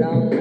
long.